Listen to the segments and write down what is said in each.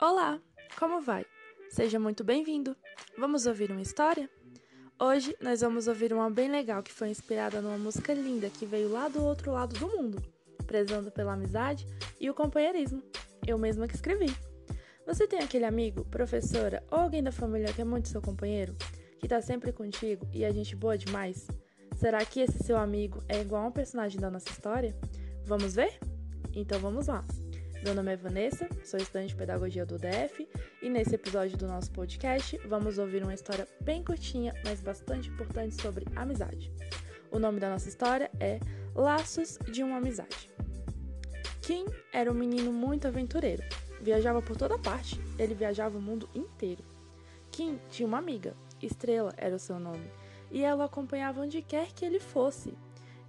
Olá, como vai? Seja muito bem-vindo. Vamos ouvir uma história? Hoje nós vamos ouvir uma bem legal que foi inspirada numa música linda que veio lá do outro lado do mundo, prezando pela amizade e o companheirismo. Eu mesma que escrevi. Você tem aquele amigo, professora ou alguém da família que é muito seu companheiro, que tá sempre contigo e a gente boa demais? Será que esse seu amigo é igual a um personagem da nossa história? Vamos ver? Então vamos lá. Meu nome é Vanessa, sou estudante de pedagogia do DF e nesse episódio do nosso podcast vamos ouvir uma história bem curtinha, mas bastante importante sobre amizade. O nome da nossa história é Laços de uma Amizade. Kim era um menino muito aventureiro. Viajava por toda parte, ele viajava o mundo inteiro. Kim tinha uma amiga, Estrela era o seu nome, e ela acompanhava onde quer que ele fosse.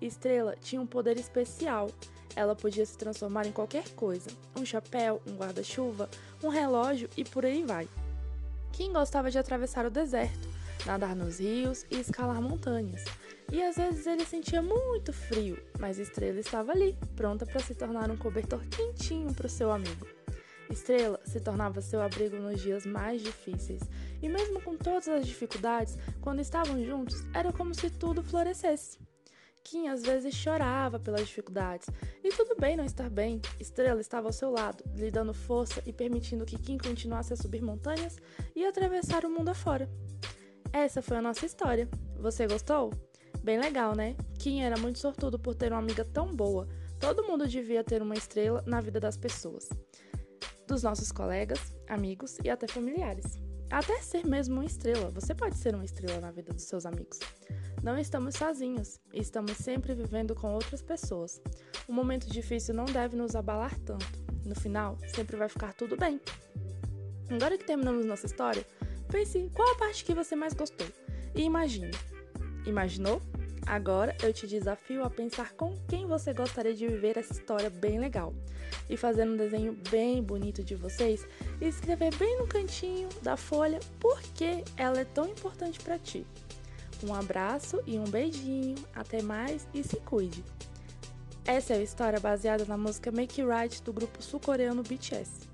Estrela tinha um poder especial ela podia se transformar em qualquer coisa: um chapéu, um guarda-chuva, um relógio e por aí vai. Kim gostava de atravessar o deserto, nadar nos rios e escalar montanhas. E às vezes ele sentia muito frio, mas Estrela estava ali, pronta para se tornar um cobertor quentinho para o seu amigo. Estrela se tornava seu abrigo nos dias mais difíceis, e mesmo com todas as dificuldades, quando estavam juntos, era como se tudo florescesse. Kim às vezes chorava pelas dificuldades. E tudo bem não estar bem. Estrela estava ao seu lado, lhe dando força e permitindo que Kim continuasse a subir montanhas e atravessar o mundo afora. Essa foi a nossa história. Você gostou? Bem legal, né? Kim era muito sortudo por ter uma amiga tão boa. Todo mundo devia ter uma estrela na vida das pessoas, dos nossos colegas, amigos e até familiares. Até ser mesmo uma estrela. Você pode ser uma estrela na vida dos seus amigos. Não estamos sozinhos, estamos sempre vivendo com outras pessoas. Um momento difícil não deve nos abalar tanto. No final, sempre vai ficar tudo bem. Agora que terminamos nossa história, pense qual a parte que você mais gostou e imagine. Imaginou? Agora eu te desafio a pensar com quem você gostaria de viver essa história bem legal e fazer um desenho bem bonito de vocês e escrever bem no cantinho da folha por que ela é tão importante para ti. Um abraço e um beijinho. Até mais e se cuide. Essa é a história baseada na música Make Right do grupo sul-coreano BTS.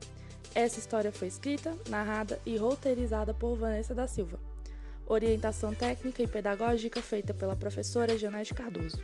Essa história foi escrita, narrada e roteirizada por Vanessa da Silva. Orientação técnica e pedagógica feita pela professora Janete Cardoso.